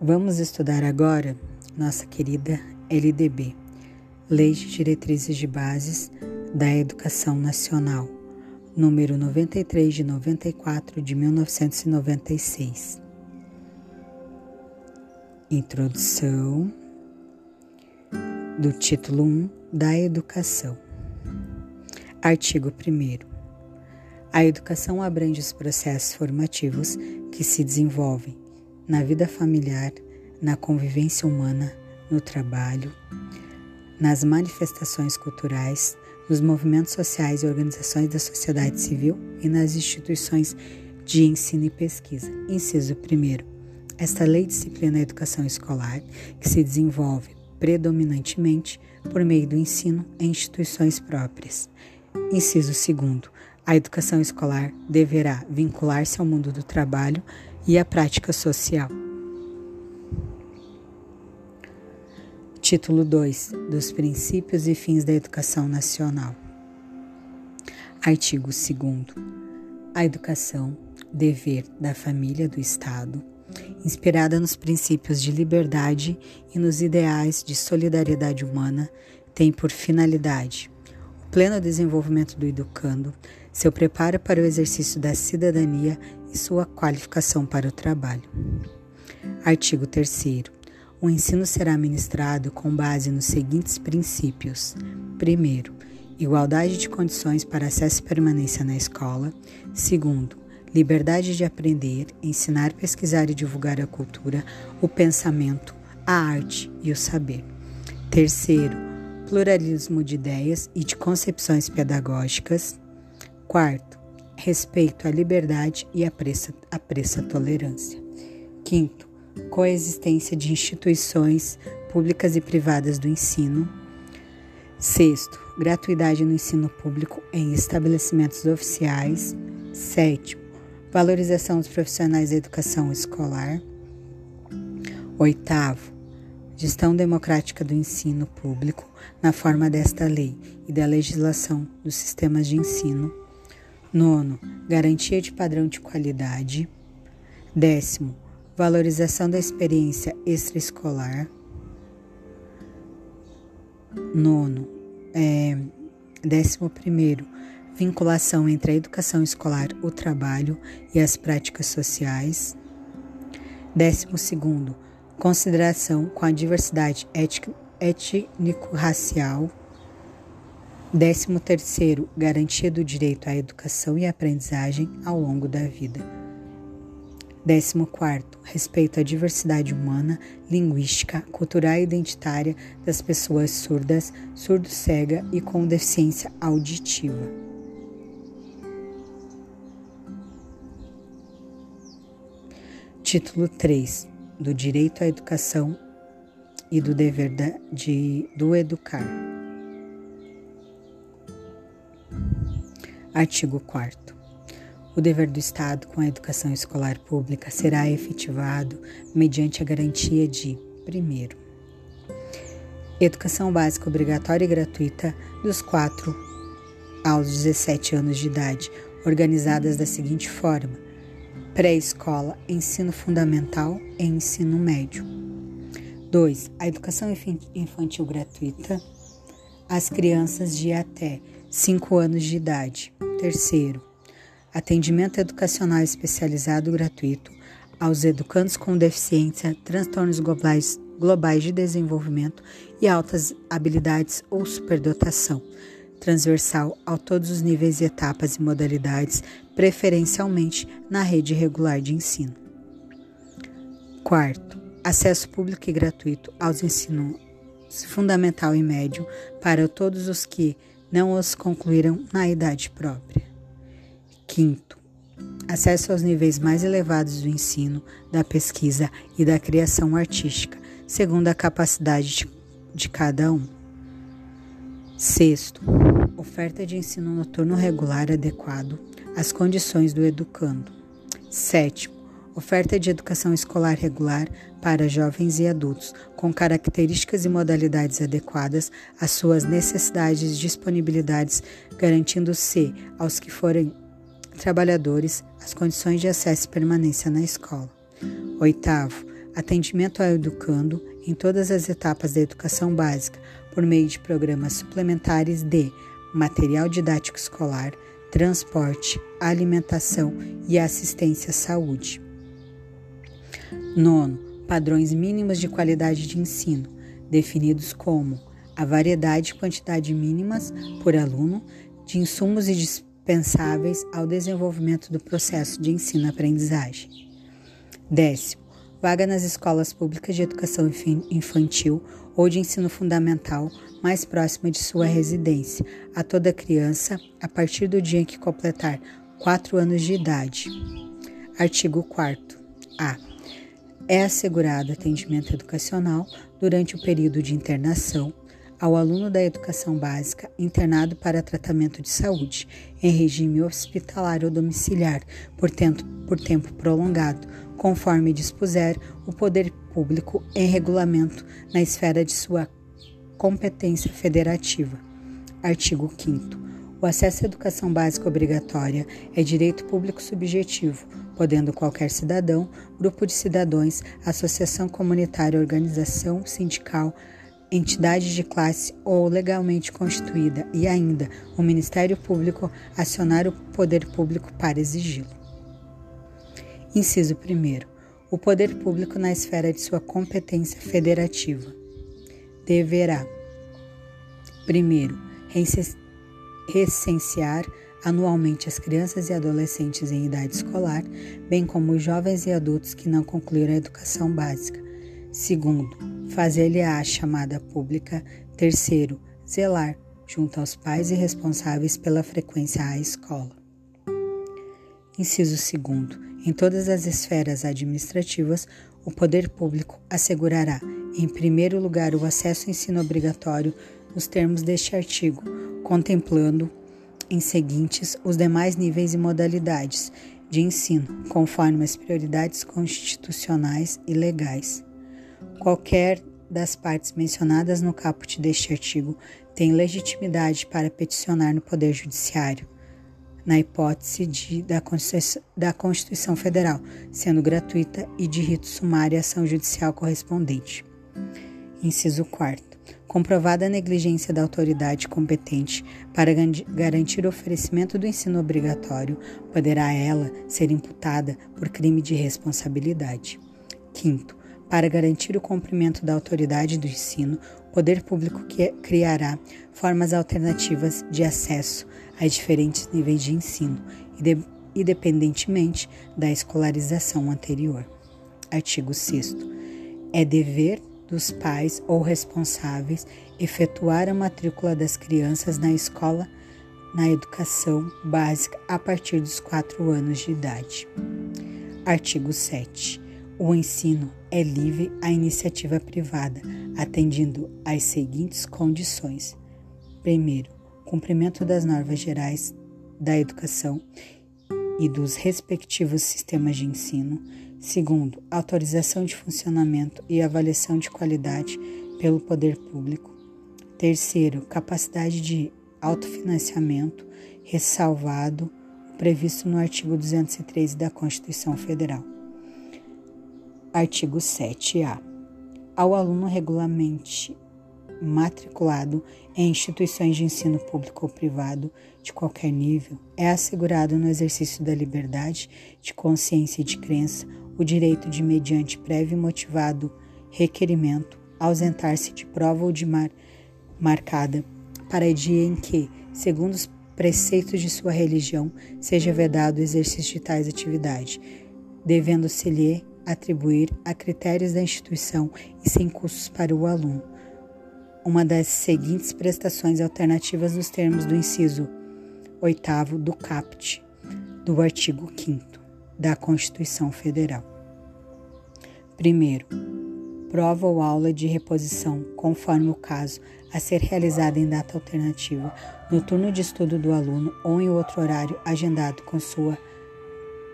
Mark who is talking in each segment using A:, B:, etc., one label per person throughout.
A: Vamos estudar agora nossa querida LDB, Lei de Diretrizes de Bases da Educação Nacional, número 93 de 94 de 1996. Introdução do título 1 da Educação. Artigo 1. A educação abrange os processos formativos que se desenvolvem na vida familiar, na convivência humana, no trabalho, nas manifestações culturais, nos movimentos sociais e organizações da sociedade civil e nas instituições de ensino e pesquisa. Inciso 1. Esta lei disciplina a educação escolar, que se desenvolve predominantemente por meio do ensino em instituições próprias. Inciso 2. A educação escolar deverá vincular-se ao mundo do trabalho e à prática social. Título 2 dos Princípios e Fins da Educação Nacional. Artigo 2. A educação, dever da família do Estado, inspirada nos princípios de liberdade e nos ideais de solidariedade humana, tem por finalidade o pleno desenvolvimento do educando, seu preparo para o exercício da cidadania e sua qualificação para o trabalho. Artigo 3. O ensino será ministrado com base nos seguintes princípios: primeiro, igualdade de condições para acesso e permanência na escola; segundo, liberdade de aprender, ensinar, pesquisar e divulgar a cultura, o pensamento, a arte e o saber; terceiro, pluralismo de ideias e de concepções pedagógicas; quarto, respeito à liberdade e apreça, apreça a tolerância. Quinto, coexistência de instituições públicas e privadas do ensino. Sexto, gratuidade no ensino público em estabelecimentos oficiais. Sétimo, valorização dos profissionais da educação escolar. Oitavo, gestão democrática do ensino público na forma desta lei e da legislação dos sistemas de ensino. Nono, garantia de padrão de qualidade. Décimo, valorização da experiência extraescolar. Nono, é, décimo primeiro, vinculação entre a educação escolar, o trabalho e as práticas sociais. Décimo segundo, consideração com a diversidade étnico-racial. Décimo terceiro, garantia do direito à educação e aprendizagem ao longo da vida. Décimo quarto, respeito à diversidade humana, linguística, cultural e identitária das pessoas surdas, surdo-cega e com deficiência auditiva. Título 3 do Direito à Educação e do Dever de, do Educar. Artigo 4. O dever do Estado com a educação escolar pública será efetivado mediante a garantia de, primeiro, educação básica obrigatória e gratuita dos 4 aos 17 anos de idade, organizadas da seguinte forma: pré-escola, ensino fundamental e ensino médio. 2. A educação infantil gratuita às crianças de até 5 anos de idade. Terceiro, atendimento educacional especializado gratuito aos educandos com deficiência, transtornos globais, globais de desenvolvimento e altas habilidades ou superdotação, transversal a todos os níveis etapas e modalidades, preferencialmente na rede regular de ensino. Quarto, acesso público e gratuito aos ensinos fundamental e médio para todos os que não os concluíram na idade própria. Quinto, acesso aos níveis mais elevados do ensino, da pesquisa e da criação artística, segundo a capacidade de, cada um. Sexto, oferta de ensino noturno regular adequado às condições do educando. Sétimo, oferta de educação escolar regular para jovens e adultos, com características e modalidades adequadas às suas necessidades e disponibilidades, garantindo-se aos que forem trabalhadores as condições de acesso e permanência na escola. Oitavo, atendimento ao educando em todas as etapas da educação básica por meio de programas suplementares de material didático escolar, transporte, alimentação e assistência à saúde. Nono, padrões mínimos de qualidade de ensino, definidos como a variedade e quantidade mínimas por aluno de insumos e dispensáveis ao desenvolvimento do processo de ensino-aprendizagem. Décimo, vaga nas escolas públicas de educação infantil ou de ensino fundamental mais próxima de sua residência, a toda criança a partir do dia em que completar 4 anos de idade. Artigo 4 A. É assegurado atendimento educacional durante o período de internação ao aluno da educação básica internado para tratamento de saúde em regime hospitalar ou domiciliar por tempo, por tempo prolongado, conforme dispuser o poder público em regulamento na esfera de sua competência federativa. Artigo 5 o acesso à educação básica obrigatória é direito público subjetivo, podendo qualquer cidadão, grupo de cidadãos, associação comunitária, organização sindical, entidade de classe ou legalmente constituída e ainda o Ministério Público acionar o poder público para exigi-lo. Inciso 1. O poder público na esfera de sua competência federativa deverá: primeiro, recensear anualmente as crianças e adolescentes em idade escolar, bem como os jovens e adultos que não concluíram a educação básica. Segundo, fazer-lhe a chamada pública. Terceiro, zelar, junto aos pais e responsáveis pela frequência à escola. Inciso segundo, em todas as esferas administrativas, o poder público assegurará, em primeiro lugar, o acesso ao ensino obrigatório nos termos deste artigo, contemplando em seguintes os demais níveis e modalidades de ensino, conforme as prioridades constitucionais e legais. Qualquer das partes mencionadas no caput deste artigo tem legitimidade para peticionar no Poder Judiciário, na hipótese de, da, Constituição, da Constituição Federal, sendo gratuita e de rito sumário a ação judicial correspondente. Inciso 4 comprovada a negligência da autoridade competente para garantir o oferecimento do ensino obrigatório, poderá ela ser imputada por crime de responsabilidade. Quinto, para garantir o cumprimento da autoridade do ensino, o poder público criará formas alternativas de acesso a diferentes níveis de ensino, independentemente da escolarização anterior. Artigo 6. É dever dos pais ou responsáveis efetuar a matrícula das crianças na escola na educação básica a partir dos 4 anos de idade. Artigo 7. O ensino é livre à iniciativa privada, atendendo às seguintes condições: primeiro, cumprimento das normas gerais da educação e dos respectivos sistemas de ensino. Segundo, autorização de funcionamento e avaliação de qualidade pelo poder público. Terceiro, capacidade de autofinanciamento, ressalvado previsto no artigo 213 da Constituição Federal. Artigo 7A. Ao aluno regularmente matriculado em instituições de ensino público ou privado de qualquer nível, é assegurado no exercício da liberdade de consciência e de crença o direito de, mediante prévio e motivado requerimento, ausentar-se de prova ou de mar, marcada para dia em que, segundo os preceitos de sua religião, seja vedado o exercício de tais atividades, devendo-se-lhe atribuir a critérios da instituição e sem custos para o aluno. Uma das seguintes prestações alternativas nos termos do inciso 8 do CAPT do artigo 5 da Constituição Federal. Primeiro, prova ou aula de reposição, conforme o caso, a ser realizada em data alternativa, no turno de estudo do aluno ou em outro horário agendado com sua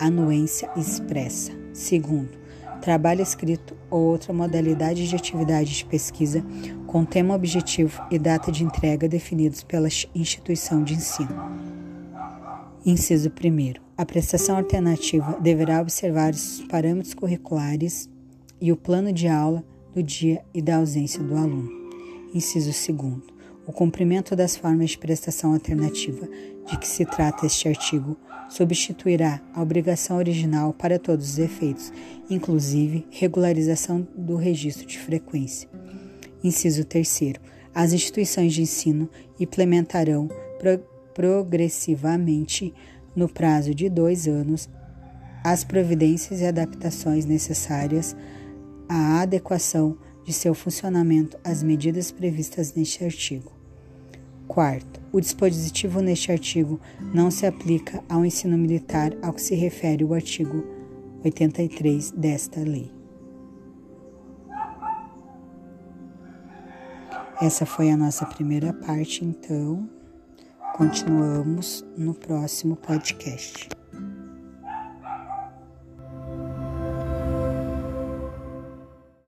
A: anuência expressa. Segundo, trabalho escrito ou outra modalidade de atividade de pesquisa com tema objetivo e data de entrega definidos pela instituição de ensino. Inciso 1. A prestação alternativa deverá observar os parâmetros curriculares e o plano de aula do dia e da ausência do aluno. Inciso 2. O cumprimento das formas de prestação alternativa de que se trata este artigo substituirá a obrigação original para todos os efeitos, inclusive regularização do registro de frequência. Inciso 3. As instituições de ensino implementarão progressivamente, no prazo de dois anos, as providências e adaptações necessárias à adequação de seu funcionamento às medidas previstas neste artigo. Quarto, o dispositivo neste artigo não se aplica ao ensino militar ao que se refere o artigo 83 desta lei. Essa foi a nossa primeira parte, então continuamos no próximo podcast.